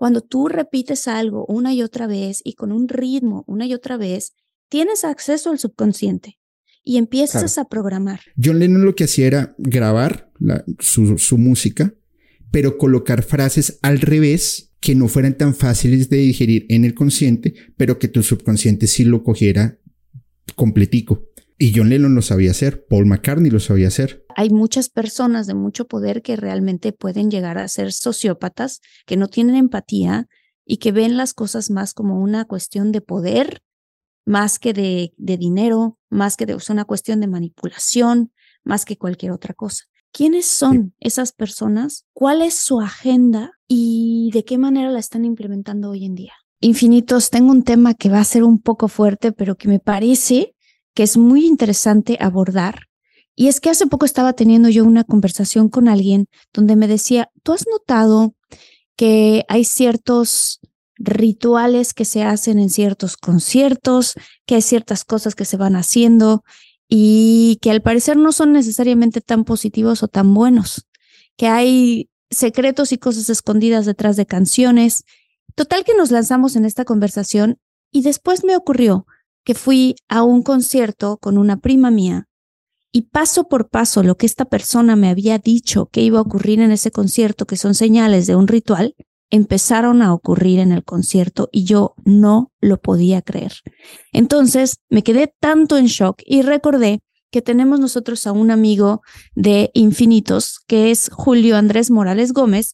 Cuando tú repites algo una y otra vez y con un ritmo una y otra vez, tienes acceso al subconsciente y empiezas a programar. John Lennon lo que hacía era grabar su, su música, pero colocar frases al revés que no fueran tan fáciles de digerir en el consciente, pero que tu subconsciente sí lo cogiera completico. Y John Lennon lo sabía hacer, Paul McCartney lo sabía hacer. Hay muchas personas de mucho poder que realmente pueden llegar a ser sociópatas, que no tienen empatía y que ven las cosas más como una cuestión de poder, más que de, dinero, más que de una cuestión de manipulación, más que cualquier otra cosa. ¿Quiénes son esas personas? ¿Cuál es su agenda y de qué manera la están implementando hoy en día? Infinitos, tengo un tema que va a ser un poco fuerte, pero que me parece que es muy interesante abordar. Y es que hace poco estaba teniendo yo una conversación con alguien donde me decía, ¿tú has notado que hay ciertos rituales que se hacen en ciertos conciertos, que hay ciertas cosas que se van haciendo y que al parecer no son necesariamente tan positivos o tan buenos, que hay secretos y cosas escondidas detrás de canciones. Total que nos lanzamos en esta conversación y después me ocurrió, que fui a un concierto con una prima mía y paso por paso lo que esta persona me había dicho que iba a ocurrir en ese concierto, que son señales de un ritual, empezaron a ocurrir en el concierto y yo no lo podía creer. Entonces me quedé tanto en shock y recordé que tenemos nosotros a un amigo de Infinitos, que es Julio Andrés Morales Gómez,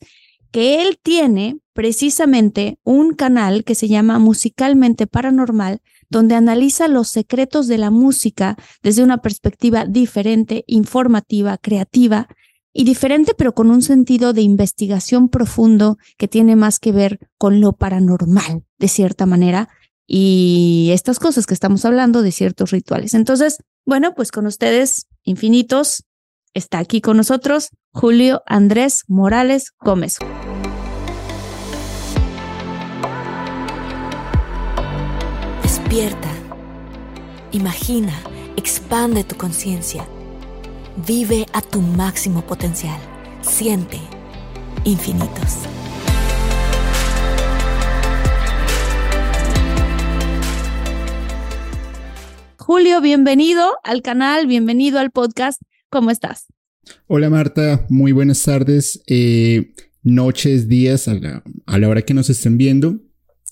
que él tiene precisamente un canal que se llama Musicalmente Paranormal, donde analiza los secretos de la música desde una perspectiva diferente, informativa, creativa y diferente, pero con un sentido de investigación profundo que tiene más que ver con lo paranormal, de cierta manera, y estas cosas que estamos hablando de ciertos rituales. Entonces, bueno, pues con ustedes, infinitos, está aquí con nosotros Julio Andrés Morales Gómez. Despierta, imagina, expande tu conciencia, vive a tu máximo potencial, siente infinitos. Julio, bienvenido al canal, bienvenido al podcast. ¿Cómo estás? Hola Marta, muy buenas tardes, eh, noches, días, a la, a la hora que nos estén viendo.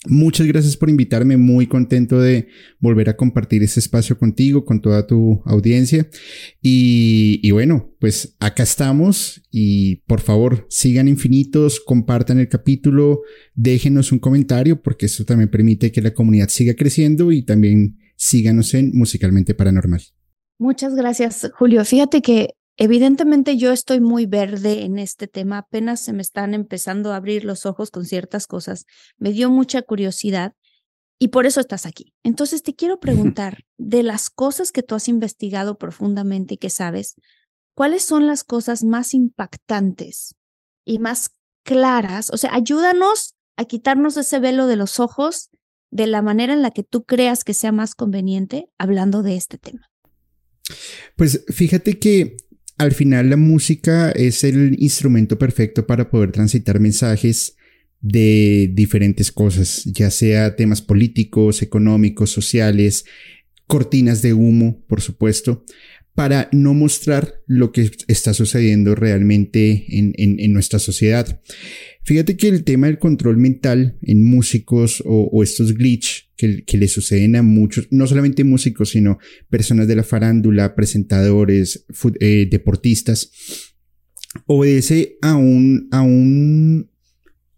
Muchas gracias por invitarme, muy contento de volver a compartir este espacio contigo, con toda tu audiencia. Y, bueno, pues acá estamos y por favor sigan infinitos, compartan el capítulo, déjenos un comentario porque esto también permite que la comunidad siga creciendo y también síganos en Musicalmente Paranormal. Muchas gracias, Julio. Fíjate que Evidentemente yo estoy muy verde en este tema, apenas se me están empezando a abrir los ojos con ciertas cosas, me dio mucha curiosidad y por eso estás aquí. Entonces te quiero preguntar, de las cosas que tú has investigado profundamente y que sabes, ¿cuáles son las cosas más impactantes y más claras? O sea, ayúdanos a quitarnos ese velo de los ojos de la manera en la que tú creas que sea más conveniente hablando de este tema. Pues fíjate que al final la música es el instrumento perfecto para poder transitar mensajes de diferentes cosas, ya sea temas políticos, económicos, sociales, cortinas de humo, por supuesto, para no mostrar lo que está sucediendo realmente en, nuestra sociedad. Fíjate que el tema del control mental en músicos o, estos glitch que, que, le suceden a muchos, no solamente músicos, sino personas de la farándula, presentadores, eh, deportistas, obedece a un, a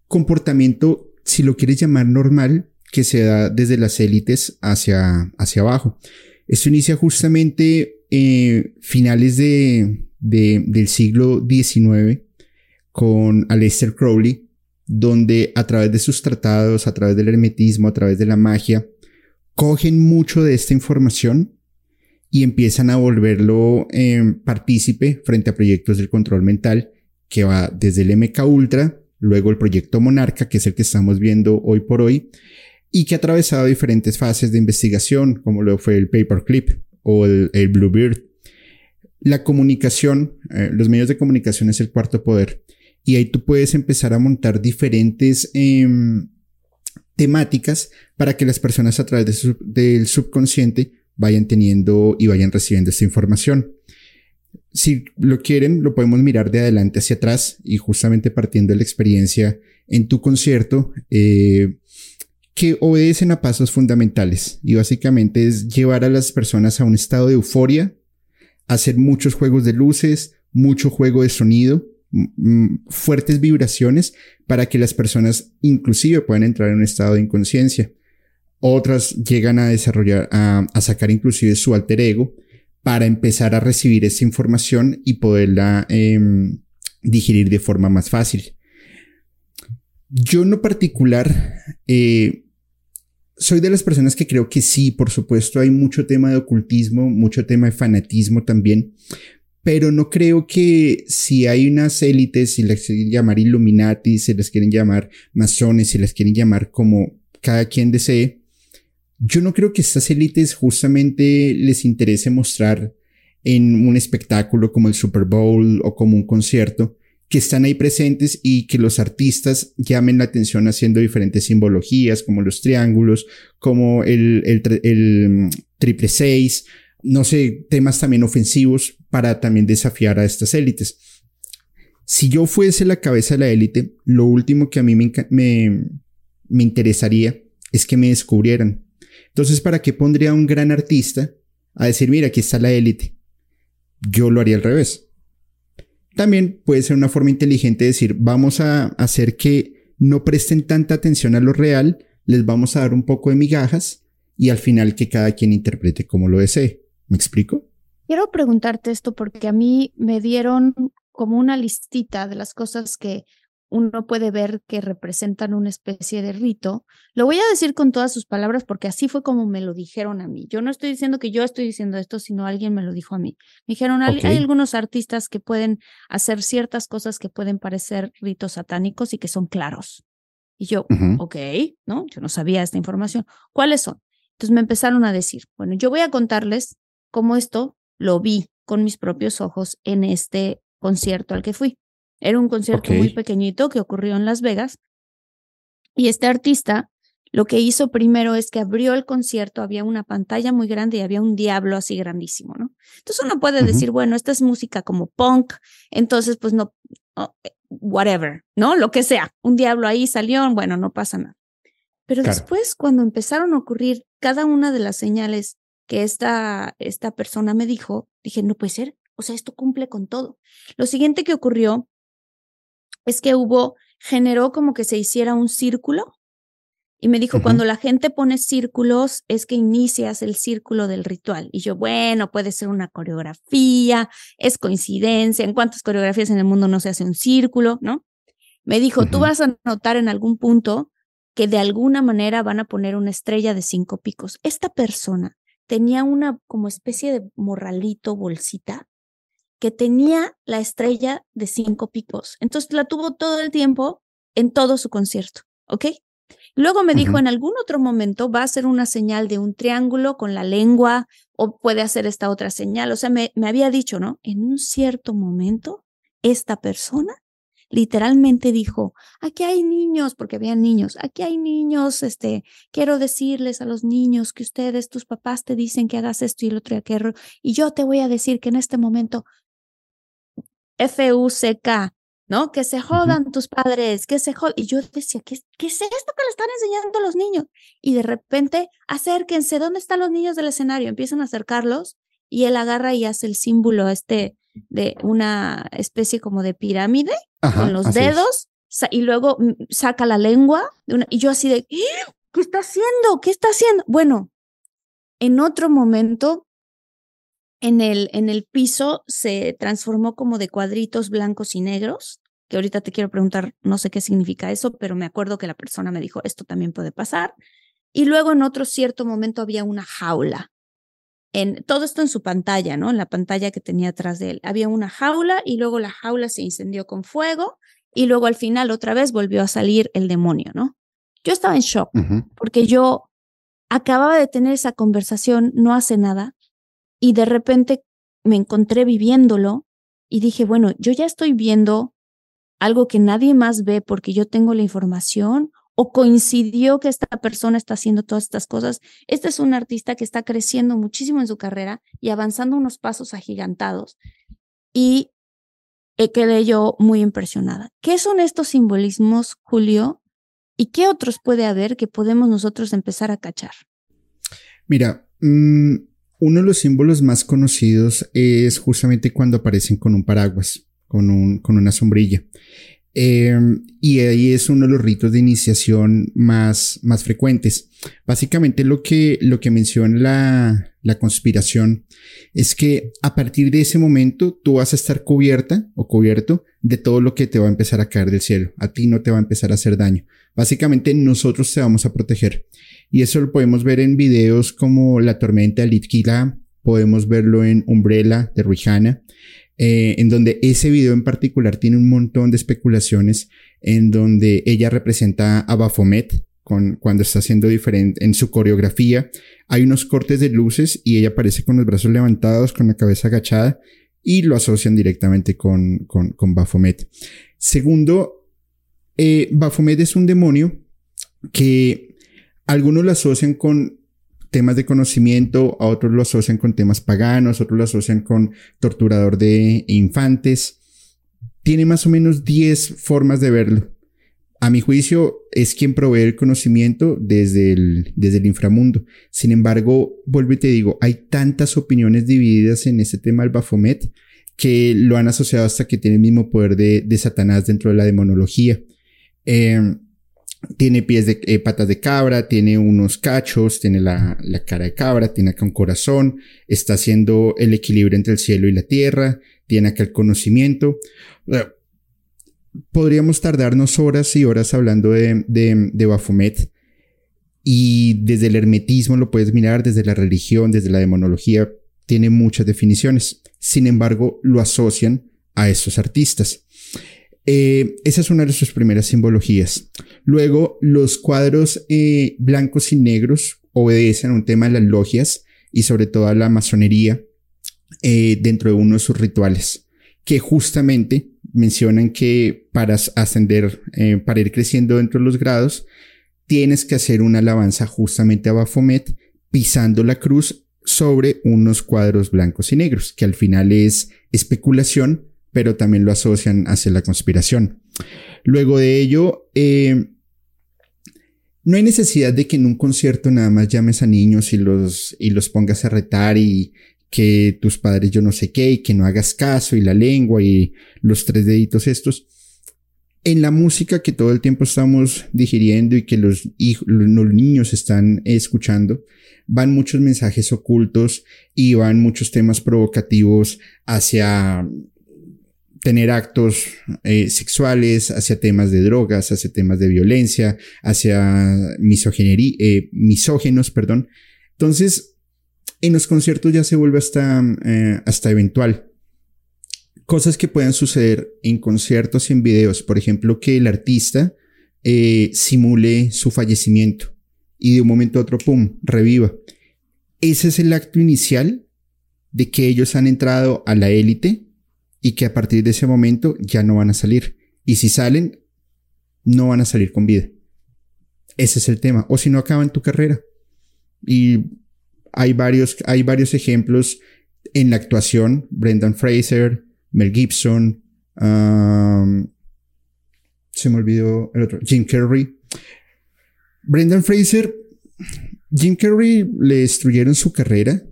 comportamiento, si lo quieres llamar normal, que se da desde las élites hacia, hacia abajo. Esto inicia justamente eh, finales de, del siglo XIX con Aleister Crowley, donde a través de sus tratados, a través del hermetismo, a través de la magia, cogen mucho de esta información y empiezan a volverlo eh, partícipe frente a proyectos del control mental que va desde el MK Ultra, luego el proyecto Monarca, que es el que estamos viendo hoy por hoy, y que ha atravesado diferentes fases de investigación, como lo fue el Paperclip o el, Bluebeard. La comunicación, eh, los medios de comunicación es el cuarto poder, y ahí tú puedes empezar a montar diferentes em, temáticas para que las personas a través del subconsciente vayan teniendo y vayan recibiendo esta información. Si lo quieren, lo podemos mirar de adelante hacia atrás y justamente partiendo de la experiencia en tu concierto, eh, que obedecen a pasos fundamentales y básicamente es llevar a las personas a un estado de euforia, hacer muchos juegos de luces, mucho juego de sonido, fuertes vibraciones para que las personas inclusive puedan entrar en un estado de inconsciencia. Otras llegan a desarrollar, a, sacar inclusive su alter ego para empezar a recibir esa información y poderla em, digerir de forma más fácil. Yo en lo particular eh, soy de las personas que creo que sí, por supuesto, hay mucho tema de ocultismo, mucho tema de fanatismo también, pero no creo que si hay unas élites, si les quieren llamar Illuminati, si les quieren llamar masones, si les quieren llamar como cada quien desee, yo no creo que estas élites justamente les interese mostrar en un espectáculo como el Super Bowl o como un concierto, que están ahí presentes y que los artistas llamen la atención haciendo diferentes simbologías como los triángulos, como el, mm, triple seis, no sé, temas también ofensivos para también desafiar a estas élites. Si yo fuese la cabeza de la élite, lo último que a mí me, me, me interesaría es que me descubrieran. Entonces, ¿para qué pondría un gran artista a decir, mira, aquí está la élite? Yo lo haría al revés también puede ser una forma inteligente de decir, vamos a hacer que no presten tanta atención a lo real, les vamos a dar un poco de migajas y al final que cada quien interprete como lo desee. ¿Me explico? Quiero preguntarte esto porque a mí me dieron como una listita de las cosas que uno puede ver que representan una especie de rito. Lo voy a decir con todas sus palabras porque así fue como me lo dijeron a mí. Yo no estoy diciendo que yo estoy diciendo esto, sino alguien me lo dijo a mí. Me dijeron, hay algunos artistas que pueden hacer ciertas cosas que pueden parecer ritos satánicos y que son claros. Y yo, ok, ¿no? Yo no sabía esta información. ¿Cuáles son? Entonces me empezaron a decir, bueno, yo voy a contarles cómo esto lo vi con mis propios ojos en este concierto al que fui. Era un concierto muy pequeñito que ocurrió en Las Vegas. Y este artista lo que hizo primero es que abrió el concierto, había una pantalla muy grande y había un diablo así grandísimo, ¿no? Entonces uno puede decir, bueno, esta es música como punk, entonces pues no, eh, whatever, ¿no? Lo que sea, un diablo ahí salió, bueno, no pasa nada. Pero después, cuando empezaron a ocurrir cada una de las señales que esta, esta persona me dijo, dije, no puede ser, o sea, esto cumple con todo. Lo siguiente que ocurrió es que hubo, generó como que se hiciera un círculo y me dijo, cuando la gente pone círculos es que inicias el círculo del ritual. Y yo, bueno, puede ser una coreografía, es coincidencia, en cuántas coreografías en el mundo no se hace un círculo, ¿no? Me dijo, tú vas a notar en algún punto que de alguna manera van a poner una estrella de cinco picos. Esta persona tenía una como especie de morralito, bolsita, que tenía la estrella de cinco picos. Entonces la tuvo todo el tiempo en todo su concierto, ¿ok? Luego me dijo, en algún otro momento va a ser una señal de un triángulo con la lengua o puede hacer esta otra señal. O sea, me, me había dicho, ¿no? En un cierto momento, esta persona literalmente dijo, aquí hay niños, porque había niños, aquí hay niños, este, quiero decirles a los niños que ustedes, tus papás te dicen que hagas esto y lo otro y aquello, y yo te voy a decir que en este momento F-U-C-K, ¿no? Que se jodan tus padres, que se jodan. Y yo decía, ¿qué, ¿qué es esto que le están enseñando a los niños? Y de repente, acérquense, ¿dónde están los niños del escenario? Empiezan a acercarlos y él agarra y hace el símbolo este de una especie como de pirámide con los dedos y luego mm, saca la lengua y yo así de. ¿qué está haciendo? ¿Qué está haciendo? Bueno, en otro momento, en el, en el piso se transformó como de cuadritos blancos y negros, que ahorita te quiero preguntar, no sé qué significa eso, pero me acuerdo que la persona me dijo, esto también puede pasar. Y luego en otro cierto momento había una jaula. En, todo esto en su pantalla, ¿no? En la pantalla que tenía atrás de él. Había una jaula y luego la jaula se incendió con fuego y luego al final otra vez volvió a salir el demonio, ¿no? Yo estaba en shock porque yo acababa de tener esa conversación no hace nada y de repente me encontré viviéndolo y dije, bueno, yo ya estoy viendo algo que nadie más ve porque yo tengo la información o coincidió que esta persona está haciendo todas estas cosas. Este es un artista que está creciendo muchísimo en su carrera y avanzando unos pasos agigantados. Y quedé yo muy impresionada. ¿Qué son estos simbolismos, Julio? ¿Y qué otros puede haber que podemos nosotros empezar a cachar? Mira, mm, uno de los símbolos más conocidos es justamente cuando aparecen con un paraguas, con, un, con una sombrilla. Em, y ahí es uno de los ritos de iniciación más, más frecuentes. Básicamente lo que, lo que menciona la, la conspiración es que a partir de ese momento tú vas a estar cubierta o cubierto de todo lo que te va a empezar a caer del cielo. A ti no te va a empezar a hacer daño. Básicamente nosotros te vamos a proteger. Y eso lo podemos ver en videos como La tormenta de Litkila, podemos verlo en Umbrella de Rihanna, eh, en donde ese video en particular tiene un montón de especulaciones, en donde ella representa a Baphomet con, cuando está haciendo diferente en su coreografía. Hay unos cortes de luces y ella aparece con los brazos levantados, con la cabeza agachada y lo asocian directamente con, con, con Baphomet. Segundo, eh, Baphomet es un demonio que algunos lo asocian con temas de conocimiento, a otros lo asocian con temas paganos, otros lo asocian con torturador de infantes. Tiene más o menos 10 formas de verlo. A mi juicio, es quien provee el conocimiento desde el, desde el inframundo. Sin embargo, vuelvo y te digo, hay tantas opiniones divididas en este tema del Baphomet que lo han asociado hasta que tiene el mismo poder de, de Satanás dentro de la demonología. Eh, tiene pies de eh, patas de cabra, tiene unos cachos, tiene la, la, cara de cabra, tiene acá un corazón, está haciendo el equilibrio entre el cielo y la tierra, tiene acá el conocimiento. Podríamos tardarnos horas y horas hablando de, de, de Baphomet. Y desde el hermetismo lo puedes mirar, desde la religión, desde la demonología, tiene muchas definiciones. Sin embargo, lo asocian a estos artistas. Eh, esa es una de sus primeras simbologías. Luego, los cuadros eh, blancos y negros obedecen a un tema de las logias y sobre todo a la masonería eh, dentro de uno de sus rituales, que justamente mencionan que para ascender, para ir creciendo dentro de los grados, tienes que hacer una alabanza justamente a Baphomet pisando la cruz sobre unos cuadros blancos y negros, que al final es especulación pero también lo asocian hacia la conspiración. Luego de ello, eh, no hay necesidad de que en un concierto nada más llames a niños y los, y los pongas a retar y que tus padres yo no sé qué y que no hagas caso y la lengua y los tres deditos estos. En la música que todo el tiempo estamos digiriendo y que los, los niños están escuchando, van muchos mensajes ocultos y van muchos temas provocativos hacia tener actos eh, sexuales, hacia temas de drogas, hacia temas de violencia, hacia eh, misógenos, perdón. Entonces, en los conciertos ya se vuelve hasta, eh, hasta eventual. Cosas que puedan suceder en conciertos y en videos, por ejemplo, que el artista simule su fallecimiento y de un momento a otro, ¡pum!, reviva. Ese es el acto inicial de que ellos han entrado a la élite y que a partir de ese momento ya no van a salir. Y si salen, no van a salir con vida. Ese es el tema. O si no acaban tu carrera. Y hay varios, hay varios ejemplos en la actuación. Brendan Fraser, Mel Gibson, um, se me olvidó el otro, Jim Carrey. Brendan Fraser, Jim Carrey le destruyeron su carrera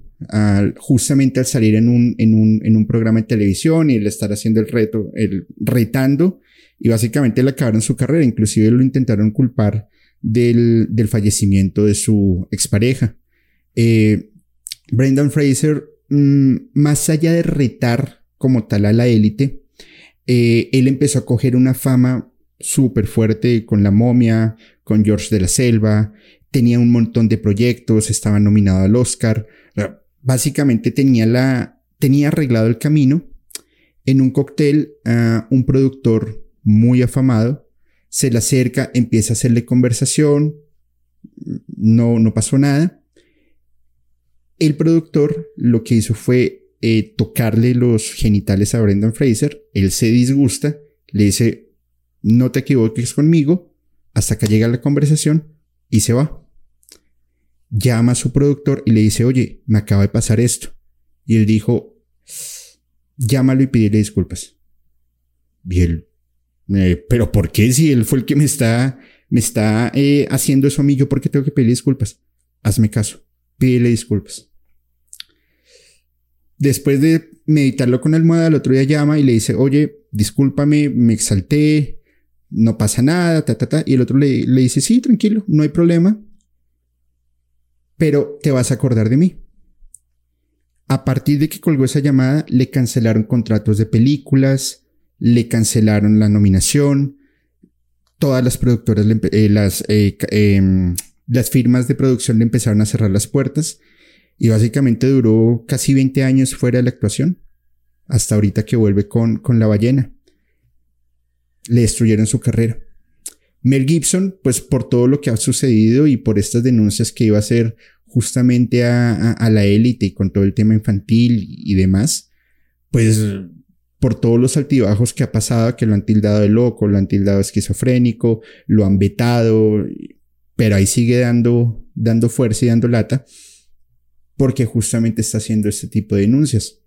justamente al salir en un, en, un, en un programa de televisión y el estar haciendo el reto, el retando, y básicamente le acabaron su carrera, inclusive lo intentaron culpar del, del fallecimiento de su expareja. Eh, Brendan Fraser, mm, más allá de retar como tal a la élite, eh, él empezó a coger una fama súper fuerte con La Momia, con George de la Selva, tenía un montón de proyectos, estaba nominado al Oscar, básicamente tenía la, tenía arreglado el camino. En un cóctel, a un productor muy afamado se le acerca, empieza a hacerle conversación, no, no pasó nada. El productor lo que hizo fue eh, tocarle los genitales a Brendan Fraser, él se disgusta, le dice, no te equivoques conmigo, hasta que llega la conversación y se va llama a su productor y le dice, oye, me acaba de pasar esto. Y él dijo, llámalo y pídele disculpas. Y él, eh, pero ¿por qué si él fue el que me está, me está eh, haciendo eso a mí? ¿Yo por qué tengo que pedirle disculpas? Hazme caso, pídele disculpas. Después de meditarlo con almohada, el otro día llama y le dice, oye, discúlpame, me exalté, no pasa nada, ta, ta, ta. Y el otro le, le dice, sí, tranquilo, no hay problema, pero te vas a acordar de mí. A partir de que colgó esa llamada, le cancelaron contratos de películas, le cancelaron la nominación, todas las productoras, eh, las, eh, em, las firmas de producción le empezaron a cerrar las puertas y básicamente duró casi 20 años fuera de la actuación, hasta ahorita que vuelve con, con la ballena. Le destruyeron su carrera. Mel Gibson, pues por todo lo que ha sucedido y por estas denuncias que iba a hacer justamente a, la élite y con todo el tema infantil y demás, pues por todos los altibajos que ha pasado, que lo han tildado de loco, lo han tildado esquizofrénico, lo han vetado, pero ahí sigue dando, dando fuerza y dando lata, porque justamente está haciendo este tipo de denuncias.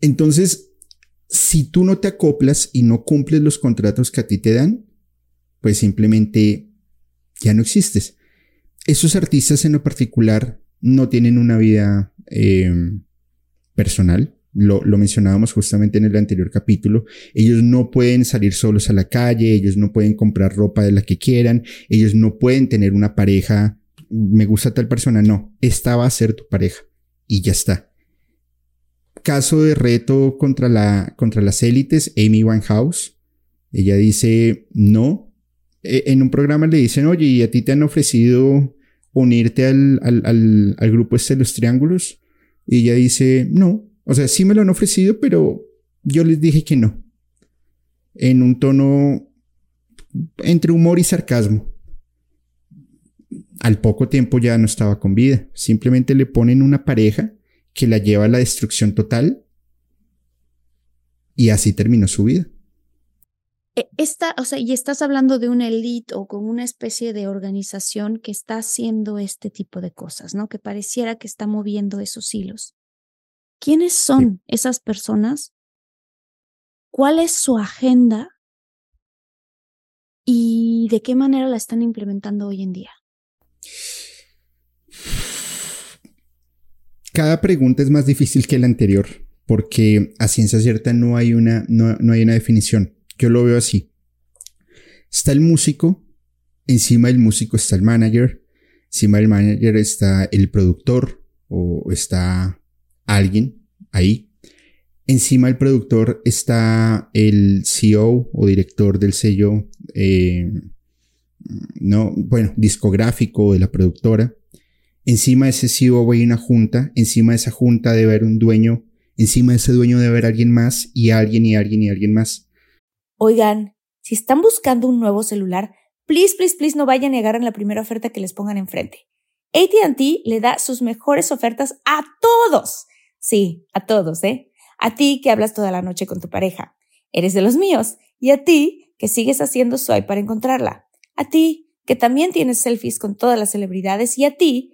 Entonces, si tú no te acoplas y no cumples los contratos que a ti te dan, pues simplemente ya no existes. Esos artistas en lo particular no tienen una vida eh, personal. Lo, lo, mencionábamos justamente en el anterior capítulo. Ellos no pueden salir solos a la calle, ellos no pueden comprar ropa de la que quieran, ellos no pueden tener una pareja. Me gusta tal persona, no. Esta va a ser tu pareja y ya está. Caso de reto contra, la, contra las élites, Amy Winehouse. Ella dice, no, eh, en un programa le dicen, oye, ¿y a ti te han ofrecido unirte al, al, al, grupo este de los triángulos? Y ella dice, no, o sea, sí me lo han ofrecido, pero yo les dije que no. En un tono entre humor y sarcasmo. Al poco tiempo ya no estaba con vida. Simplemente le ponen una pareja que la lleva a la destrucción total. Y así terminó su vida. E, esta, o sea, y estás hablando de una elite o con una especie de organización que está haciendo este tipo de cosas, ¿no? Que pareciera que está moviendo esos hilos. ¿Quiénes son esas personas? ¿Cuál es su agenda? ¿Y de qué manera la están implementando hoy en día? Cada pregunta es más difícil que la anterior, porque a ciencia cierta no hay una, no, no hay una definición. Yo lo veo así. Está el músico, encima del músico está el manager, encima del manager está el productor o está alguien ahí. Encima del productor está el CEO o director del sello, eh, no, bueno, discográfico de la productora. Encima de ese CEO hay una junta, encima de esa junta debe haber un dueño, encima de ese dueño debe haber alguien más y alguien y alguien y alguien más. Oigan, si están buscando un nuevo celular, please, please, please no vayan a negar en la primera oferta que les pongan enfrente. ATT le da sus mejores ofertas a todos. Sí, a todos, ¿eh? A ti que hablas toda la noche con tu pareja. Eres de los míos. Y a ti que sigues haciendo swipe para encontrarla. A ti que también tienes selfies con todas las celebridades. Y a ti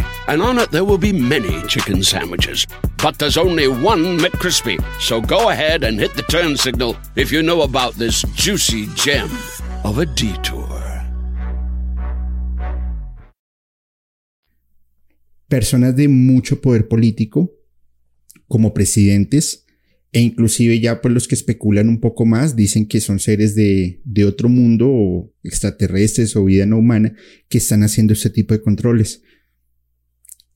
and on it there will be many chicken sandwiches. But there's only one McCrispy. So go ahead and hit the turn signal if you know about this juicy gem of a detour. Personas de mucho poder político, como presidentes, e inclusive ya pues los que especulan un poco más dicen que son seres de, de otro mundo o extraterrestres o vida no humana que están haciendo este tipo de controles.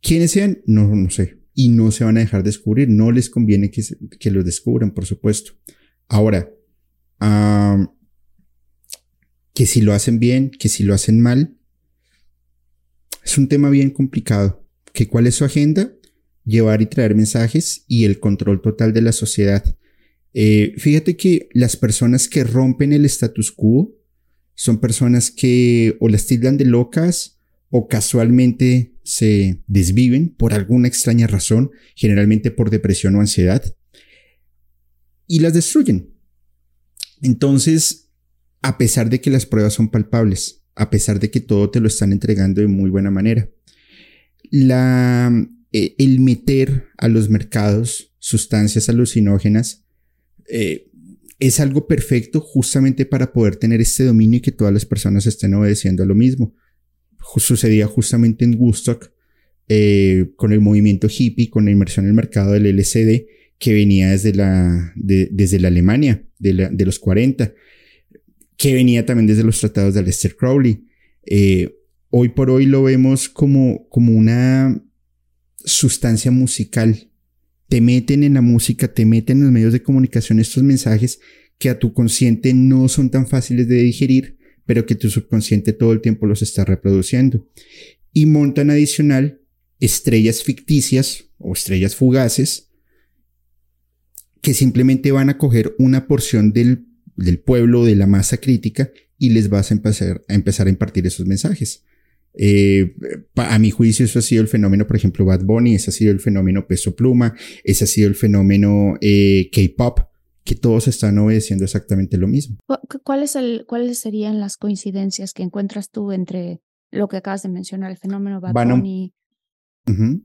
¿Quiénes sean? No, no sé. Y no se van a dejar descubrir. No les conviene que, que los descubran, por supuesto. Ahora, que si lo hacen bien, que si lo hacen mal, es un tema bien complicado. ¿Que ¿Cuál es su agenda? llevar y traer mensajes y el control total de la sociedad. Eh, fíjate que las personas que rompen el status quo son personas que o las tildan de locas o casualmente se desviven por alguna extraña razón, generalmente por depresión o ansiedad, y las destruyen. Entonces, a pesar de que las pruebas son palpables, a pesar de que todo te lo están entregando de muy buena manera, eh, el meter a los mercados sustancias alucinógenas eh, es algo perfecto justamente para poder tener este dominio y que todas las personas estén obedeciendo a lo mismo. Sucedía justamente en Woodstock eh, con el movimiento hippie, con la inmersión en el mercado del LCD que venía desde la, desde la Alemania de, los 40, que venía también desde los tratados de Aleister Crowley. hoy por hoy lo vemos como, como una sustancia musical. Te meten en la música, te meten en los medios de comunicación estos mensajes que a tu consciente no son tan fáciles de digerir, pero que tu subconsciente todo el tiempo los está reproduciendo. Y montan adicional estrellas ficticias o estrellas fugaces que simplemente van a coger una porción del, del pueblo, de la masa crítica, y les vas a empezar, a empezar a impartir esos mensajes. Eh, a mi juicio, eso ha sido el fenómeno, por ejemplo, Bad Bunny, ese ha sido el fenómeno Peso Pluma, ese ha sido el fenómeno eh, K-Pop, que todos están obedeciendo exactamente lo mismo. ¿Cuál el, ¿Cuáles serían las coincidencias que encuentras tú entre lo que acabas de mencionar, el fenómeno Bad van Bunny?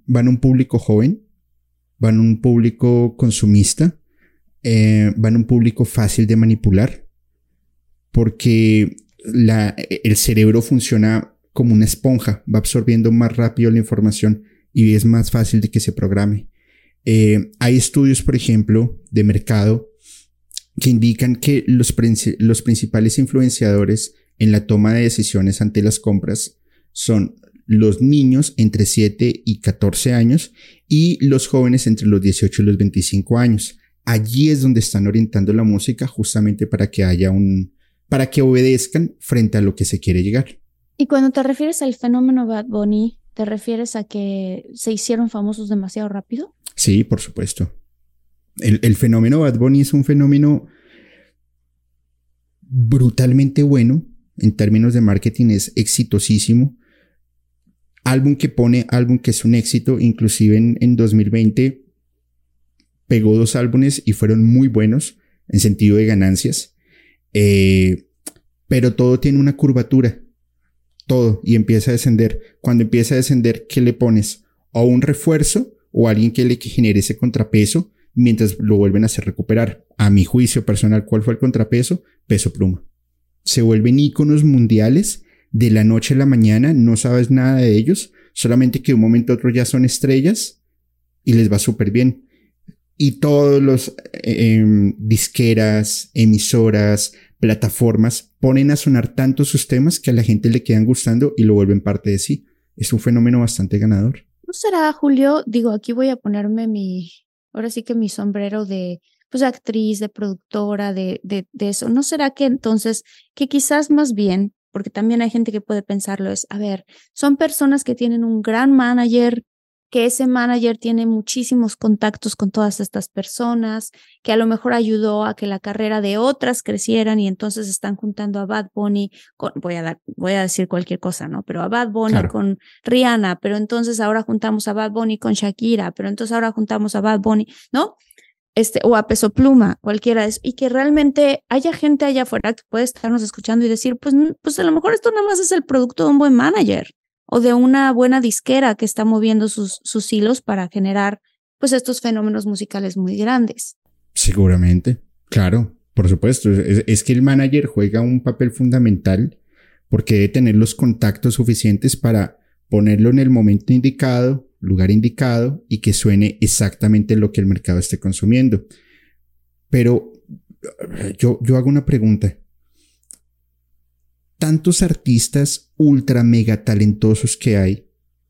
van a un público joven, van a un público consumista, eh, van a un público fácil de manipular, porque la, el cerebro funciona como una esponja, va absorbiendo más rápido la información y es más fácil de que se programe. Eh, hay estudios, por ejemplo, de mercado que indican que los, los principales influenciadores en la toma de decisiones ante las compras son los niños entre 7 y 14 años y los jóvenes entre los 18 y los 25 años. Allí es donde están orientando la música justamente para que haya un, para que obedezcan frente a lo que se quiere llegar. Y cuando te refieres al fenómeno Bad Bunny, ¿te refieres a que se hicieron famosos demasiado rápido? Sí, por supuesto. El, fenómeno Bad Bunny es un fenómeno brutalmente bueno en términos de marketing, es exitosísimo. Álbum que pone, álbum que es un éxito, inclusive en, en 2020 pegó dos álbumes y fueron muy buenos en sentido de ganancias. Eh, pero todo tiene una curvatura todo y empieza a descender. Cuando empieza a descender, ¿qué le pones? O un refuerzo o alguien que le genere ese contrapeso mientras lo vuelven a hacer recuperar. A mi juicio personal, ¿cuál fue el contrapeso? Peso pluma. Se vuelven íconos mundiales de la noche a la mañana, no sabes nada de ellos, solamente que de un momento a otro ya son estrellas y les va súper bien. Y todos los eh, em, disqueras, emisoras, plataformas ponen a sonar tanto sus temas que a la gente le quedan gustando y lo vuelven parte de sí. Es un fenómeno bastante ganador. ¿No será, Julio? Digo, aquí voy a ponerme mi, ahora sí que mi sombrero de, pues, actriz, de productora, de, de, de eso. ¿No será que entonces, que quizás más bien, porque también hay gente que puede pensarlo, es, a ver, son personas que tienen un gran manager, que ese manager tiene muchísimos contactos con todas estas personas, que a lo mejor ayudó a que la carrera de otras crecieran y entonces están juntando a Bad Bunny con, voy a dar, voy a decir cualquier cosa, ¿no? Pero a Bad Bunny con Rihanna, pero entonces ahora juntamos a Bad Bunny con Shakira, pero entonces ahora juntamos a Bad Bunny, ¿no? este, o a peso pluma, cualquiera de eso, y que realmente haya gente allá afuera que puede estarnos escuchando y decir, pues, pues a lo mejor esto nada más es el producto de un buen manager o de una buena disquera que está moviendo sus, sus hilos para generar pues estos fenómenos musicales muy grandes. Seguramente, claro, por supuesto. Es, que el manager juega un papel fundamental porque debe tener los contactos suficientes para ponerlo en el momento indicado, lugar indicado y que suene exactamente lo que el mercado esté consumiendo. Pero yo, yo hago una pregunta. Tantos artistas ultra mega talentosos que hay,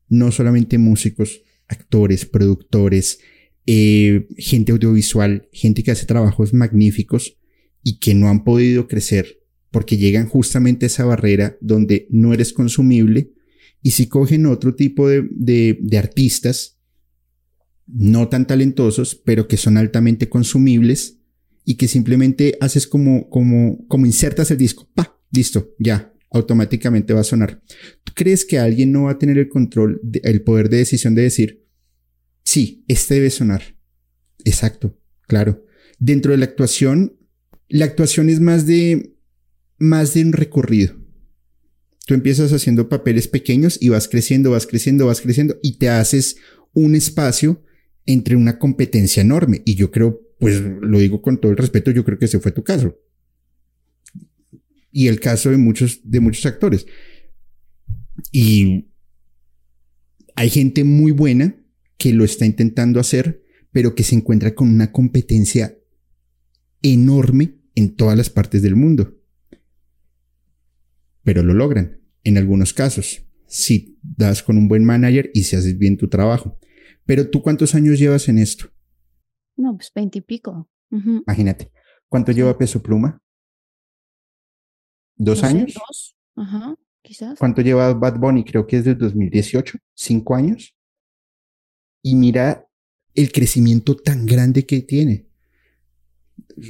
no solamente músicos, actores, productores, eh, gente audiovisual, gente que hace trabajos magníficos y que no han podido crecer porque llegan justamente a esa barrera donde no eres consumible y si cogen otro tipo de, de, artistas no tan talentosos, pero que son altamente consumibles y que simplemente haces como, como, como insertas el disco, pa, listo, ya, automáticamente va a sonar. ¿Tú crees que alguien no va a tener el control, el poder de decisión de decir, sí, este debe sonar? Exacto, claro. Dentro de la actuación, la actuación es más de, más de un recorrido. Tú empiezas haciendo papeles pequeños y vas creciendo, vas creciendo, vas creciendo y te haces un espacio entre una competencia enorme. Y yo creo, pues lo digo con todo el respeto, yo creo que ese fue tu caso y el caso de muchos, de muchos actores. Y hay gente muy buena que lo está intentando hacer, pero que se encuentra con una competencia enorme en todas las partes del mundo. Pero lo logran, en algunos casos, si das con un buen manager y si haces bien tu trabajo. Pero tú cuántos años llevas en esto? No, pues veinte y pico. Imagínate. ¿Cuánto lleva Peso Pluma? ¿Dos años? dos, ajá, quizás. ¿Cuánto lleva Bad Bunny? Creo que es del 2018, cinco años. Y mira el crecimiento tan grande que tiene.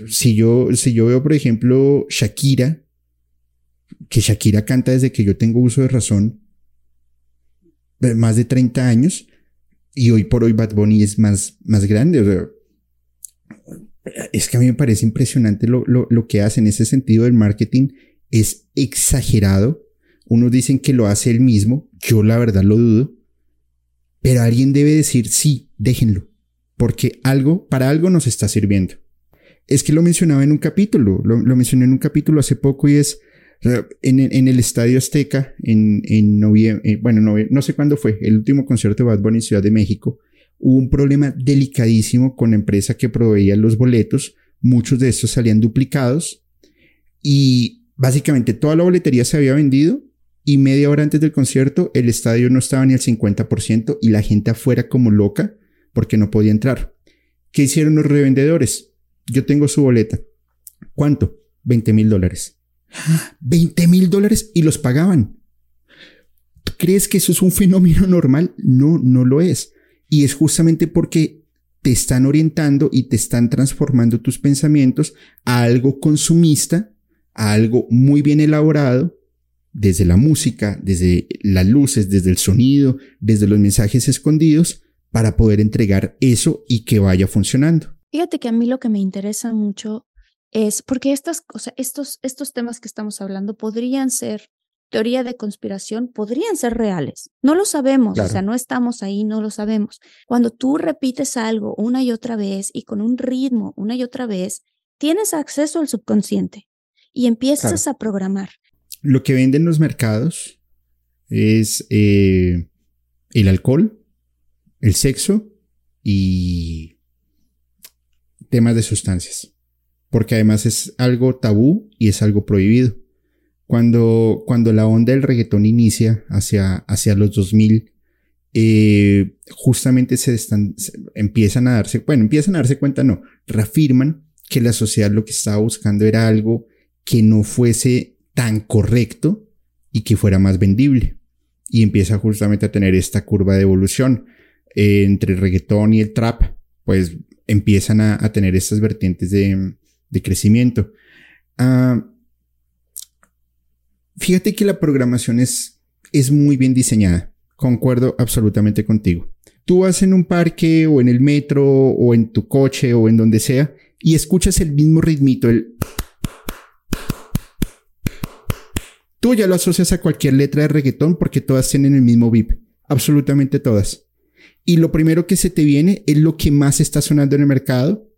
Si yo, si yo veo, por ejemplo, Shakira, que Shakira canta desde que yo tengo uso de razón, más de 30 años, y hoy por hoy Bad Bunny es más, más grande. O sea, es que a mí me parece impresionante lo, lo, lo que hace en ese sentido del marketing es exagerado. Unos dicen que lo hace él mismo, yo la verdad lo dudo, pero alguien debe decir, sí, déjenlo, porque algo, para algo nos está sirviendo. Es que lo mencionaba en un capítulo, lo, mencioné en un capítulo hace poco y es en, el Estadio Azteca, en, en noviembre, eh, bueno, no, sé cuándo fue, el último concierto de Bad Bunny en Ciudad de México, hubo un problema delicadísimo con la empresa que proveía los boletos, muchos de estos salían duplicados y Básicamente toda la boletería se había vendido y media hora antes del concierto el estadio no estaba ni al 50% y la gente afuera como loca porque no podía entrar. ¿Qué hicieron los revendedores? Yo tengo su boleta. ¿Cuánto? 20 mil dólares. 20 mil dólares y los pagaban. ¿Crees que eso es un fenómeno normal? No, no lo es. Y es justamente porque te están orientando y te están transformando tus pensamientos a algo consumista a algo muy bien elaborado, desde la música, desde las luces, desde el sonido, desde los mensajes escondidos, para poder entregar eso y que vaya funcionando. Fíjate que a mí lo que me interesa mucho es porque estas cosas, estos, estos temas que estamos hablando podrían ser teoría de conspiración, podrían ser reales. No lo sabemos, o sea, no estamos ahí, no lo sabemos. Cuando tú repites algo una y otra vez y con un ritmo una y otra vez, tienes acceso al subconsciente y empiezas a programar. Lo que venden los mercados es eh, el alcohol, el sexo y temas de sustancias. Porque además es algo tabú y es algo prohibido. Cuando, cuando la onda del reggaetón inicia hacia, hacia los 2000, eh, justamente se, están, empiezan a darse, bueno, empiezan a darse cuenta, no, reafirman que la sociedad lo que estaba buscando era algo que no fuese tan correcto y que fuera más vendible. Y empieza justamente a tener esta curva de evolución eh, entre el reggaetón y el trap, pues empiezan a, tener estas vertientes de, crecimiento. Ah, fíjate que la programación es, es muy bien diseñada. Concuerdo absolutamente contigo. Tú vas en un parque o en el metro o en tu coche o en donde sea y escuchas el mismo ritmito, el... Ya lo asocias a cualquier letra de reggaetón porque todas tienen el mismo beat, absolutamente todas. Y lo primero que se te viene es lo que más está sonando en el mercado,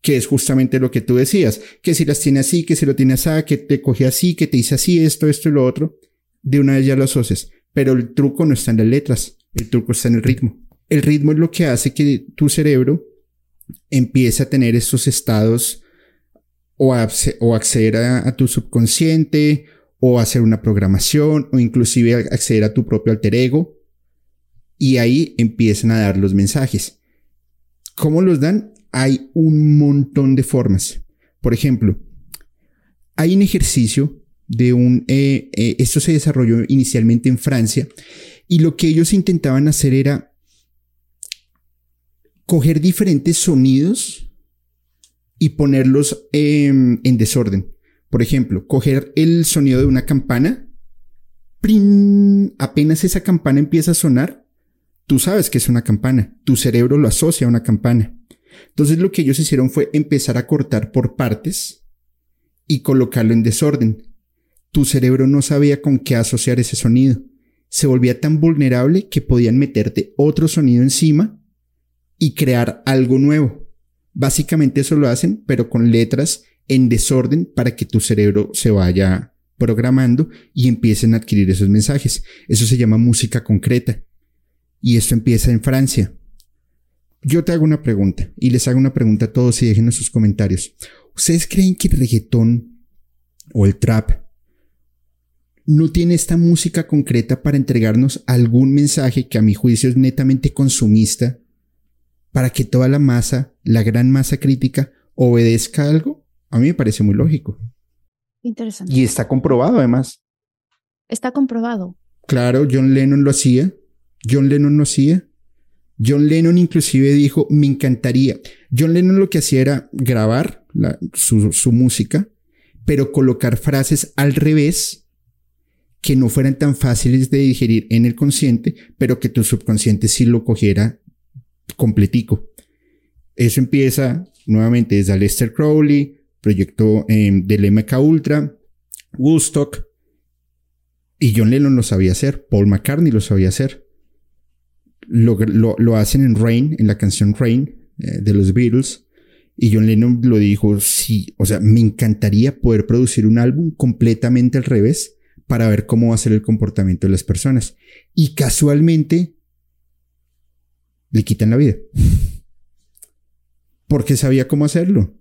que es justamente lo que tú decías, que si las tiene así, que si lo tiene así, que te coge así, que te dice así, esto, esto y lo otro, de una vez ya lo asocias. Pero el truco no está en las letras, el truco está en el ritmo. El ritmo es lo que hace que tu cerebro empiece a tener estos estados o, acceder a, tu subconsciente o hacer una programación o inclusive acceder a tu propio alter ego y ahí empiezan a dar los mensajes. ¿Cómo los dan? Hay un montón de formas. Por ejemplo, hay un ejercicio de un... Eh, eh, esto se desarrolló inicialmente en Francia y lo que ellos intentaban hacer era coger diferentes sonidos y ponerlos en desorden. Por ejemplo, coger el sonido de una campana. Apenas esa campana empieza a sonar, tú sabes que es una campana. Tu cerebro lo asocia a una campana. Entonces lo que ellos hicieron fue empezar a cortar por partes y colocarlo en desorden. Tu cerebro no sabía con qué asociar ese sonido. Se volvía tan vulnerable que podían meterte otro sonido encima y crear algo nuevo. Básicamente eso lo hacen, pero con letras en desorden para que tu cerebro se vaya programando y empiecen a adquirir esos mensajes. Eso se llama música concreta. Y esto empieza en Francia. Yo te hago una pregunta y les hago una pregunta a todos y dejen sus comentarios. ¿Ustedes creen que el reggaetón o el trap no tiene esta música concreta para entregarnos algún mensaje que a mi juicio es netamente consumista para que toda la masa, la gran masa crítica, obedezca algo, a mí me parece muy lógico. Interesante. Y está comprobado además. Está comprobado. Claro, John Lennon lo hacía. John Lennon lo hacía. John Lennon inclusive dijo, me encantaría. John Lennon lo que hacía era grabar su, su música, pero colocar frases al revés que no fueran tan fáciles de digerir en el consciente, pero que tu subconsciente sí lo cogiera completico. Eso empieza nuevamente desde Lester Crowley, proyecto em, del MK Ultra, Woodstock, y John Lennon lo sabía hacer, Paul McCartney lo sabía hacer. Lo, lo, hacen en Rain, en la canción Rain eh, de los Beatles. Y John Lennon lo dijo, sí, o sea, me encantaría poder producir un álbum completamente al revés para ver cómo va a ser el comportamiento de las personas. Y casualmente le quitan la vida. Porque sabía cómo hacerlo.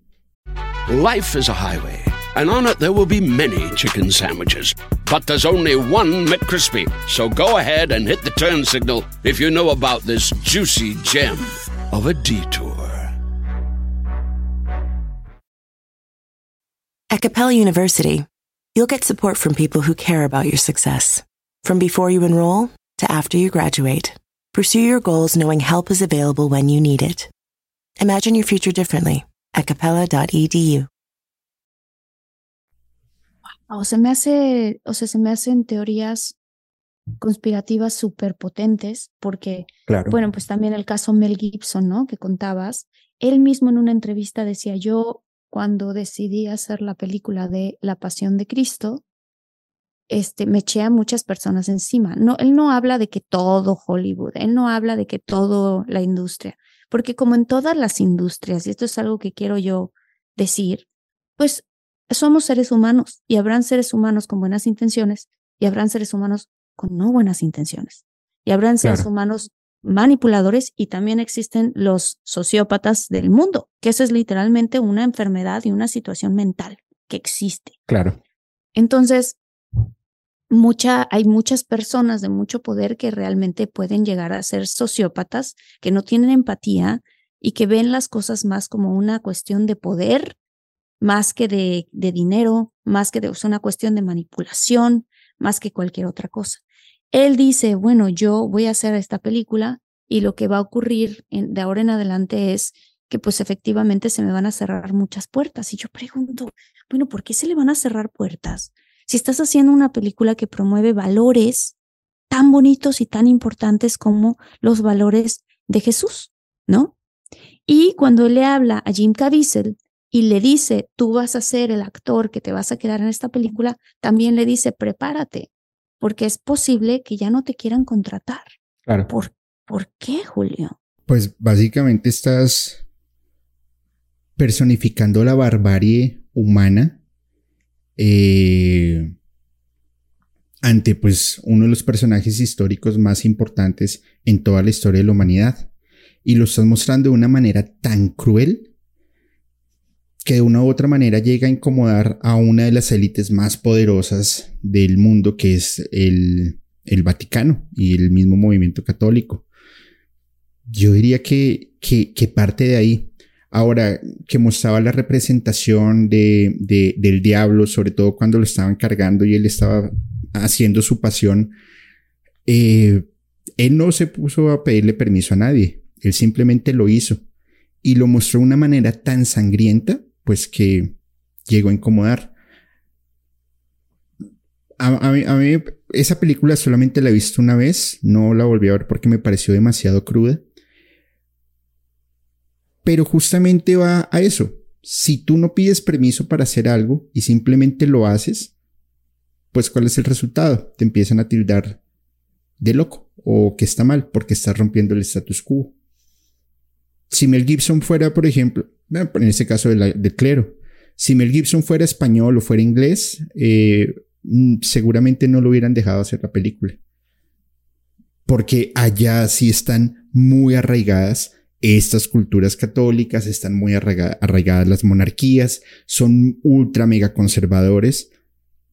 Life is a highway, and on it there will be many chicken sandwiches. But there's only one McCrispy. So go ahead and hit the turn signal if you know about this juicy gem of a detour. At Capella University, you'll get support from people who care about your success. From before you enroll to after you graduate. Pursue your goals knowing help is available when you need it. Imagine your future differently at capella.edu. O se me hace, o sea, se me hacen teorías conspirativas súper potentes, porque, claro. bueno, pues también el caso Mel Gibson, ¿no? Que contabas, él mismo en una entrevista decía, yo cuando decidí hacer la película de La Pasión de Cristo, este, me eché a muchas personas encima. No, él no habla de que todo Hollywood, él no habla de que todo la industria, porque como en todas las industrias, y esto es algo que quiero yo decir, pues somos seres humanos y habrán seres humanos con buenas intenciones y habrán seres humanos con no buenas intenciones y habrán seres humanos manipuladores y también existen los sociópatas del mundo, que eso es literalmente una enfermedad y una situación mental que existe. Claro. Entonces, mucha, hay muchas personas de mucho poder que realmente pueden llegar a ser sociópatas, que no tienen empatía y que ven las cosas más como una cuestión de poder, más que de, dinero, más que de una cuestión de manipulación, más que cualquier otra cosa. Él dice, bueno, yo voy a hacer esta película y lo que va a ocurrir de ahora en adelante es que pues efectivamente se me van a cerrar muchas puertas. Y yo pregunto, bueno, ¿por qué se le van a cerrar puertas? Si estás haciendo una película que promueve valores tan bonitos y tan importantes como los valores de Jesús, ¿no? Y cuando él le habla a Jim Caviezel y le dice, tú vas a ser el actor que te vas a quedar en esta película, también le dice, prepárate, porque es posible que ya no te quieran contratar. Claro. ¿Por, ¿por qué, Julio? Pues básicamente estás personificando la barbarie humana eh, ante pues uno de los personajes históricos más importantes en toda la historia de la humanidad. Y lo estás mostrando de una manera tan cruel que de una u otra manera llega a incomodar a una de las élites más poderosas del mundo, que es el, el Vaticano y el mismo movimiento católico. Yo diría que, que, que parte de ahí. Ahora, que mostraba la representación de, de, del diablo, sobre todo cuando lo estaban cargando y él estaba haciendo su pasión, eh, él no se puso a pedirle permiso a nadie, él simplemente lo hizo y lo mostró de una manera tan sangrienta pues que llegó a incomodar. A, mí, esa película solamente la he visto una vez, no la volví a ver porque me pareció demasiado cruda. Pero justamente va a eso. Si tú no pides permiso para hacer algo y simplemente lo haces, pues ¿cuál es el resultado? Te empiezan a tildar de loco o que está mal porque estás rompiendo el status quo. Si Mel Gibson fuera, por ejemplo, en este caso del clero. Si Mel Gibson fuera español o fuera inglés, eh, mm, seguramente no lo hubieran dejado hacer la película. Porque allá sí están muy arraigadas estas culturas católicas, están muy arraigadas las monarquías, son ultra mega conservadores,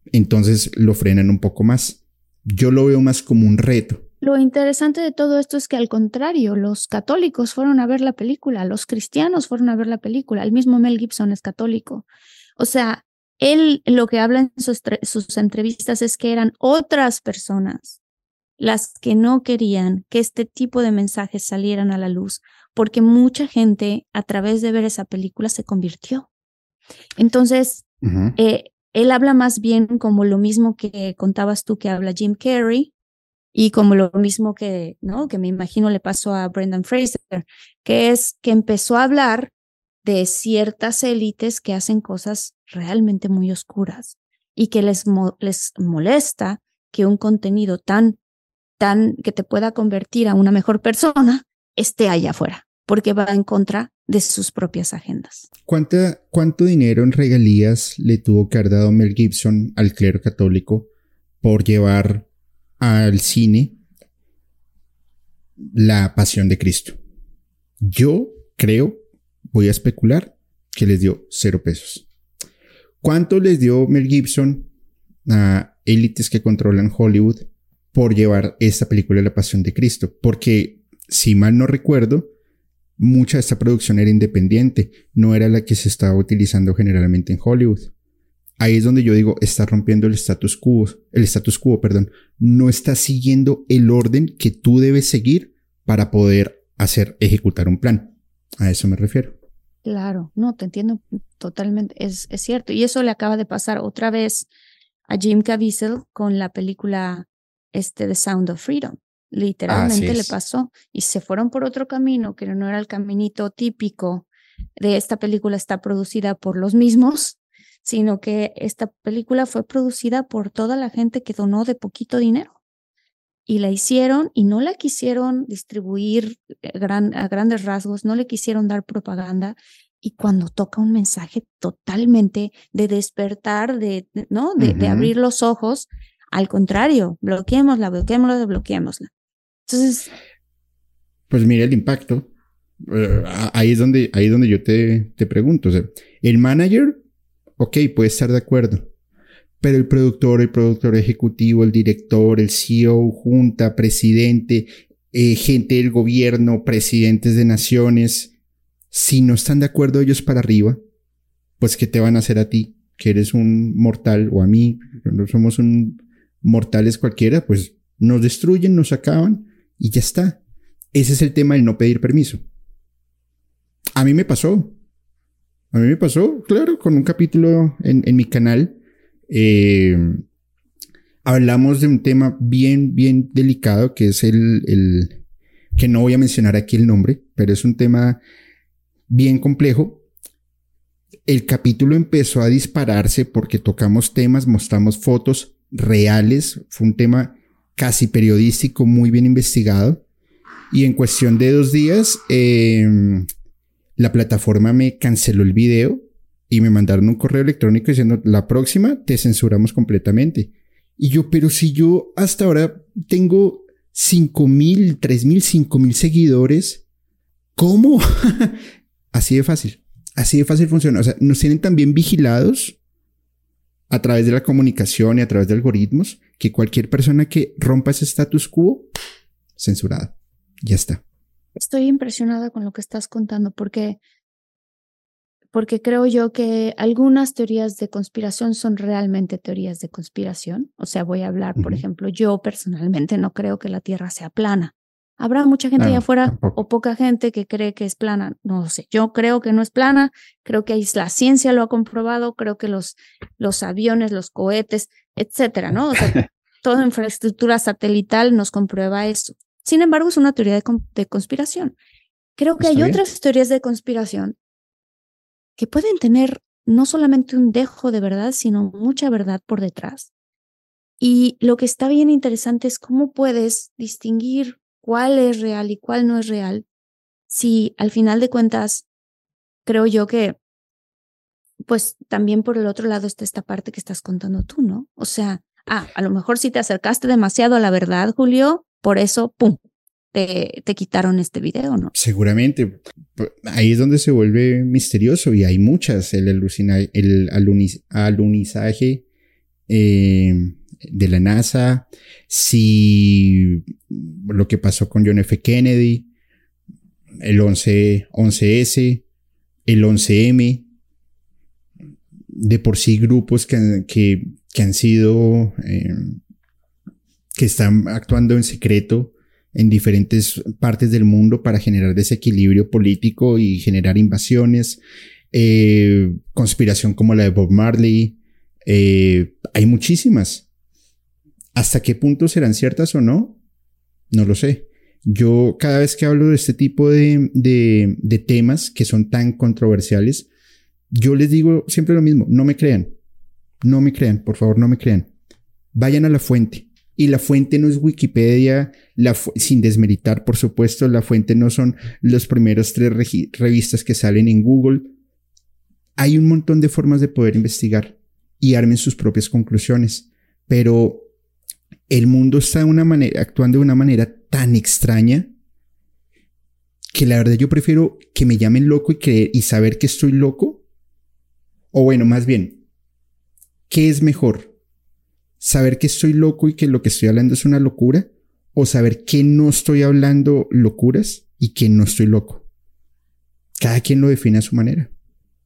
entonces lo frenan un poco más. Yo lo veo más como un reto. Lo interesante de todo esto es que al contrario, los católicos fueron a ver la película, los cristianos fueron a ver la película, el mismo Mel Gibson es católico. O sea, él lo que habla en sus, entrevistas es que eran otras personas las que no querían que este tipo de mensajes salieran a la luz, porque mucha gente a través de ver esa película se convirtió. Entonces, eh, él habla más bien como lo mismo que contabas tú que habla Jim Carrey, y como lo mismo que, ¿no? Que me imagino le pasó a Brendan Fraser, que es que empezó a hablar de ciertas élites que hacen cosas realmente muy oscuras y que les, les molesta que un contenido tan, tan, que te pueda convertir a una mejor persona esté allá afuera, porque va en contra de sus propias agendas. ¿Cuánta, ¿Cuánto dinero en regalías le tuvo que haber dado Mel Gibson al clero católico por llevar al cine La Pasión de Cristo. Yo creo, voy a especular, que les dio cero pesos. ¿Cuánto les dio Mel Gibson a élites que controlan Hollywood por llevar esta película La Pasión de Cristo? Porque, si mal no recuerdo, mucha de esta producción era independiente, no era la que se estaba utilizando generalmente en Hollywood ahí es donde yo digo, está rompiendo el status quo, el status quo, perdón, no está siguiendo el orden que tú debes seguir para poder hacer, ejecutar un plan. A eso me refiero. Claro, no, te entiendo totalmente, es, es cierto. Y eso le acaba de pasar otra vez a Jim Caviezel con la película este, The Sound of Freedom. Literalmente le pasó y se fueron por otro camino que no era el caminito típico de esta película está producida por los mismos sino que esta película fue producida por toda la gente que donó de poquito dinero. Y la hicieron y no la quisieron distribuir eh, a grandes rasgos, no le quisieron dar propaganda. Y cuando toca un mensaje totalmente de despertar, de, ¿no? De, abrir los ojos, al contrario, bloqueémosla, bloqueémosla, bloqueémosla. Entonces. Pues mira el impacto. Eh, ahí es donde, ahí es donde yo te, te pregunto. O el manager Ok, puede estar de acuerdo. Pero el productor, el productor ejecutivo, el director, el CEO, junta, presidente, eh, gente del gobierno, presidentes de naciones, si no están de acuerdo ellos para arriba, pues ¿qué te van a hacer a ti? Que eres un mortal o a mí, no somos un mortales cualquiera, pues nos destruyen, nos acaban y ya está. Ese es el tema del no pedir permiso. A mí me pasó. A mí me pasó, claro, con un capítulo en, mi canal. Eh, hablamos de un tema bien, bien delicado que es el, que no voy a mencionar aquí el nombre, pero es un tema bien complejo. El capítulo empezó a dispararse porque tocamos temas, mostramos fotos reales, fue un tema casi periodístico, muy bien investigado. Y en cuestión de dos días, em, la plataforma me canceló el video y me mandaron un correo electrónico diciendo, la próxima te censuramos completamente. Y yo, pero si yo hasta ahora tengo cinco mil, tres mil, cinco mil seguidores, ¿cómo? Así de fácil. Así de fácil funciona. O sea, nos tienen también vigilados a través de la comunicación y a través de algoritmos que cualquier persona que rompa ese status quo, censurada. Ya está. Estoy impresionada con lo que estás contando porque porque creo yo que algunas teorías de conspiración son realmente teorías de conspiración. O sea, voy a hablar, por ejemplo, yo personalmente no creo que la Tierra sea plana. Habrá mucha gente allá afuera o poca gente que cree que es plana. No lo sé. Yo creo que no es plana. Creo que la ciencia lo ha comprobado. Creo que los, los aviones, los cohetes, etcétera, ¿no? O sea, toda infraestructura satelital nos comprueba eso. Sin embargo, es una teoría de, conspiración. Creo que hay otras teorías de conspiración que pueden tener no solamente un dejo de verdad, sino mucha verdad por detrás. Y lo que está bien interesante es cómo puedes distinguir cuál es real y cuál no es real, si al final de cuentas, creo yo que, pues también por el otro lado está esta parte que estás contando tú, ¿no? O sea, ah, a lo mejor si te acercaste demasiado a la verdad, Julio, por eso, ¡pum!, te, te, quitaron este video, ¿no? Seguramente. Ahí es donde se vuelve misterioso y hay muchas. El, alucina, el alunizaje eh, de la NASA, si lo que pasó con John F. Kennedy, el 11, 11S, el 11M, de por sí grupos que, que, han sido, eh, que están actuando en secreto en diferentes partes del mundo para generar desequilibrio político y generar invasiones, eh, conspiración como la de Bob Marley, eh, hay muchísimas. ¿Hasta qué punto serán ciertas o no? No lo sé. Yo cada vez que hablo de este tipo de, de, temas que son tan controversiales, yo les digo siempre lo mismo, no me crean, no me crean, por favor, no me crean. Vayan a la fuente. Y la fuente no es Wikipedia, sin desmeritar, por supuesto, la fuente no son los primeros tres revistas que salen en Google. Hay un montón de formas de poder investigar y armen sus propias conclusiones. Pero el mundo está de una manera, actuando de una manera tan extraña que la verdad yo prefiero que me llamen loco y creer y saber que estoy loco. O bueno, más bien, ¿qué es mejor? ¿Saber que estoy loco y que lo que estoy hablando es una locura? ¿O saber que no estoy hablando locuras y que no estoy loco? Cada quien lo define a su manera.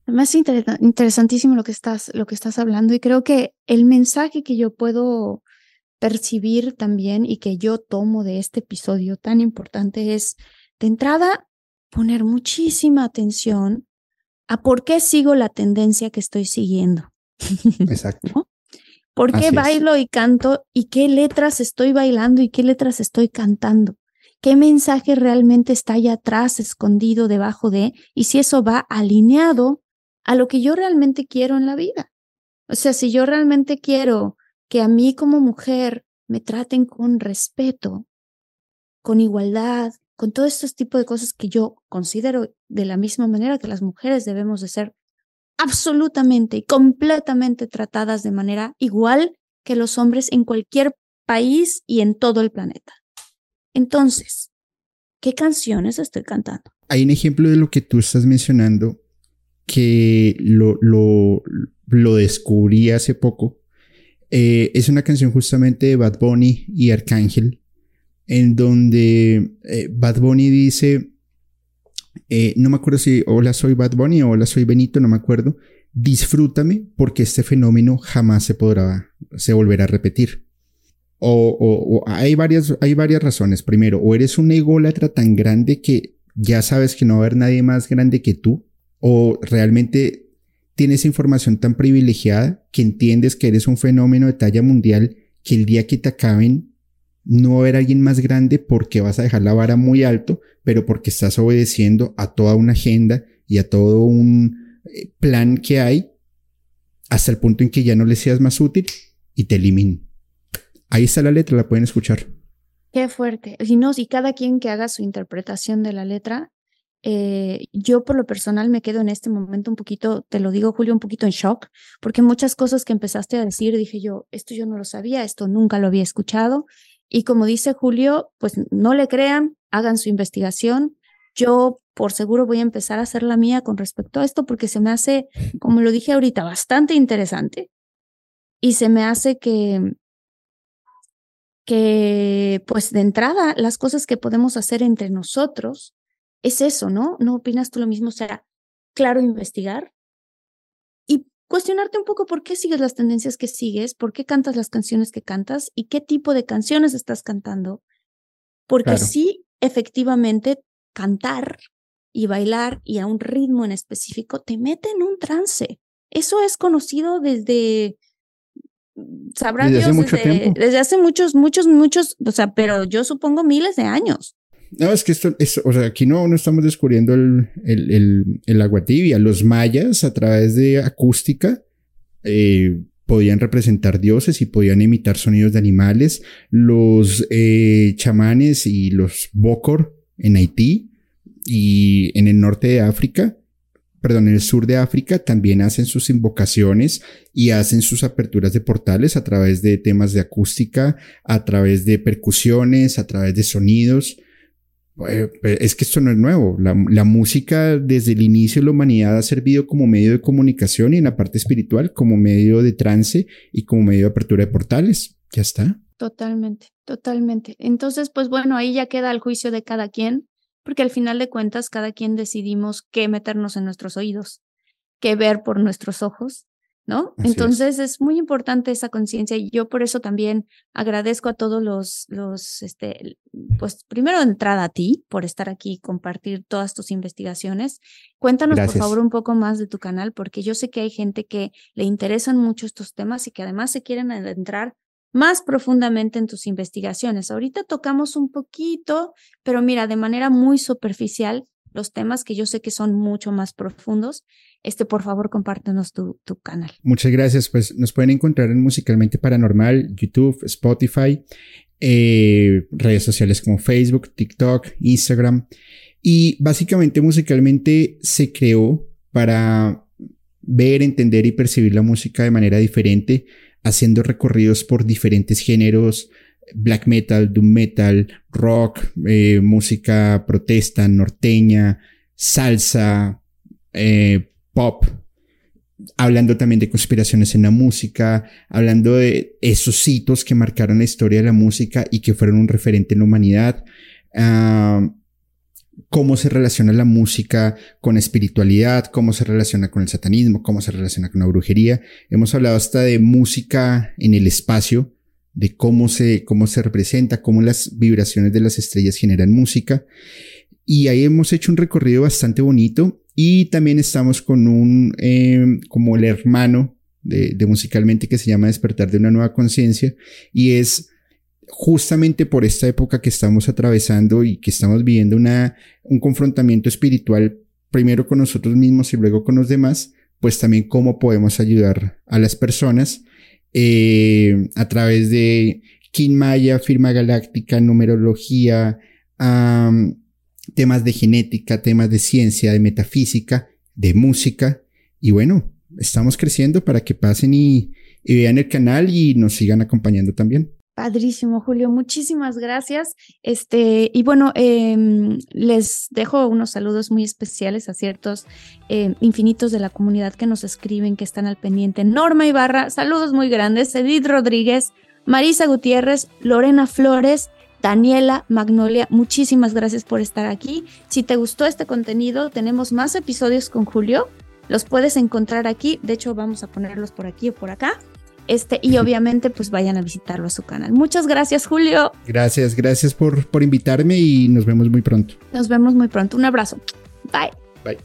Además, es interesantísimo lo que, estás, lo que estás hablando y creo que el mensaje que yo puedo percibir también y que yo tomo de este episodio tan importante es, de entrada, poner muchísima atención a por qué sigo la tendencia que estoy siguiendo. Exacto. ¿Por qué bailo y canto y qué letras estoy bailando y qué letras estoy cantando? ¿Qué mensaje realmente está allá atrás, escondido debajo de? Y si eso va alineado a lo que yo realmente quiero en la vida. O sea, si yo realmente quiero que a mí como mujer me traten con respeto, con igualdad, con todos estos tipos de cosas que yo considero de la misma manera que las mujeres debemos de ser absolutamente y completamente tratadas de manera igual que los hombres en cualquier país y en todo el planeta. Entonces, ¿qué canciones estoy cantando? Hay un ejemplo de lo que tú estás mencionando que lo, lo, lo descubrí hace poco eh, es una canción justamente de Bad Bunny y Arcángel, en donde eh, Bad Bunny dice, eh, no me acuerdo si hola soy Bad Bunny o hola soy Benito, no me acuerdo, disfrútame porque este fenómeno jamás se podrá, se volverá a repetir. O, hay, varias, hay varias razones. Primero, o eres un ególatra tan grande que ya sabes que no va a haber nadie más grande que tú, o realmente tienes información tan privilegiada que entiendes que eres un fenómeno de talla mundial que el día que te acaben no ver a alguien más grande porque vas a dejar la vara muy alto, pero porque estás obedeciendo a toda una agenda y a todo un eh, plan que hay hasta el punto en que ya no le seas más útil y te eliminen. Ahí está la letra, la pueden escuchar. Qué fuerte. Y no, si cada quien que haga su interpretación de la letra, eh, yo por lo personal me quedo en este momento un poquito, te lo digo Julio, un poquito en shock, porque muchas cosas que empezaste a decir, dije yo, esto yo no lo sabía, esto nunca lo había escuchado. Y como dice Julio, pues no le crean, hagan su investigación. Yo por seguro voy a empezar a hacer la mía con respecto a esto porque se me hace, como lo dije ahorita, bastante interesante. Y se me hace que, que pues de entrada las cosas que podemos hacer entre nosotros es eso, ¿no? ¿No opinas tú lo mismo? O sea, claro, investigar, cuestionarte un poco por qué sigues las tendencias que sigues, por qué cantas las canciones que cantas y qué tipo de canciones estás cantando. Porque sí, efectivamente, cantar y bailar y a un ritmo en específico te mete en un trance. Eso es conocido desde, sabrá desde Dios, desde, desde, hace muchos, muchos, muchos, o sea, pero yo supongo miles de años. No, es que esto, o sea, aquí no, no estamos descubriendo el, el, el, agua tibia. Los mayas, a través de acústica, eh, podían representar dioses y podían imitar sonidos de animales. Los eh, chamanes y los bokor en Haití y en el norte de África, perdón, en el sur de África también hacen sus invocaciones y hacen sus aperturas de portales a través de temas de acústica, a través de percusiones, a través de sonidos. Eh, es que esto no es nuevo. La, música desde el inicio de la humanidad ha servido como medio de comunicación y en la parte espiritual como medio de trance y como medio de apertura de portales. Ya está. Totalmente, totalmente. Entonces, pues bueno, ahí ya queda el juicio de cada quien, porque al final de cuentas cada quien decidimos qué meternos en nuestros oídos, qué ver por nuestros ojos ¿no? Entonces es. muy importante esa conciencia y yo por eso también agradezco a todos los, los, este, pues primero de entrada a ti por estar aquí y compartir todas tus investigaciones. Cuéntanos por favor un poco más de tu canal porque yo sé que hay gente que le interesan mucho estos temas y que además se quieren adentrar más profundamente en tus investigaciones. Ahorita tocamos un poquito, pero mira, de manera muy superficial los temas que yo sé que son mucho más profundos, este, por favor, compártenos tu, canal. Muchas gracias. Pues nos pueden encontrar en Musicalmente Paranormal, YouTube, Spotify, eh, redes sociales como Facebook, TikTok, Instagram. Y básicamente musicalmente se creó para ver, entender y percibir la música de manera diferente, haciendo recorridos por diferentes géneros, black metal, doom metal, rock, eh, música protesta, norteña, salsa, eh, pop, hablando también de conspiraciones en la música, hablando de esos hitos que marcaron la historia de la música y que fueron un referente en la humanidad. Ah, cómo se relaciona la música con espiritualidad, cómo se relaciona con el satanismo, cómo se relaciona con la brujería. Hemos hablado hasta de música en el espacio, de cómo se, cómo se representa, cómo las vibraciones de las estrellas generan música. Y ahí hemos hecho un recorrido bastante bonito y también estamos con un, em, como el hermano de, de, musicalmente que se llama Despertar de una nueva conciencia y es justamente por esta época que estamos atravesando y que estamos viviendo una, un confrontamiento espiritual primero con nosotros mismos y luego con los demás, pues también cómo podemos ayudar a las personas eh, a través de Maya, firma galáctica, numerología, temas de genética, temas de ciencia, de metafísica, de música. Y bueno, estamos creciendo para que pasen y, vean el canal y nos sigan acompañando también. Padrísimo, Julio. Muchísimas gracias. Este, y bueno, em, les dejo unos saludos muy especiales a ciertos em, infinitos de la comunidad que nos escriben, que están al pendiente. Norma Ibarra, saludos muy grandes. Edith Rodríguez, Marisa Gutiérrez, Lorena Flores, Daniela Magnolia, muchísimas gracias por estar aquí. Si te gustó este contenido, tenemos más episodios con Julio. Los puedes encontrar aquí. De hecho, vamos a ponerlos por aquí o por acá. Este, y obviamente, pues vayan a visitarlo a su canal. Muchas gracias, Julio. Gracias, gracias por, por invitarme y nos vemos muy pronto. Nos vemos muy pronto. Un abrazo. Bye. Bye.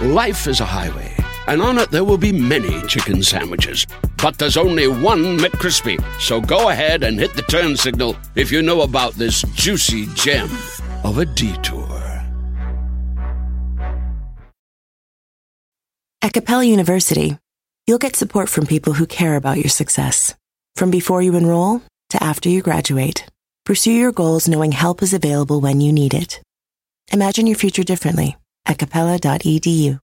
Life is a highway, and on it there will be many chicken sandwiches. But there's only one McCrispy. So go ahead and hit the turn signal if you know about this juicy gem of a detour. At Capella University, you'll get support from people who care about your success. From before you enroll to after you graduate, pursue your goals knowing help is available when you need it. Imagine your future differently at capella.edu.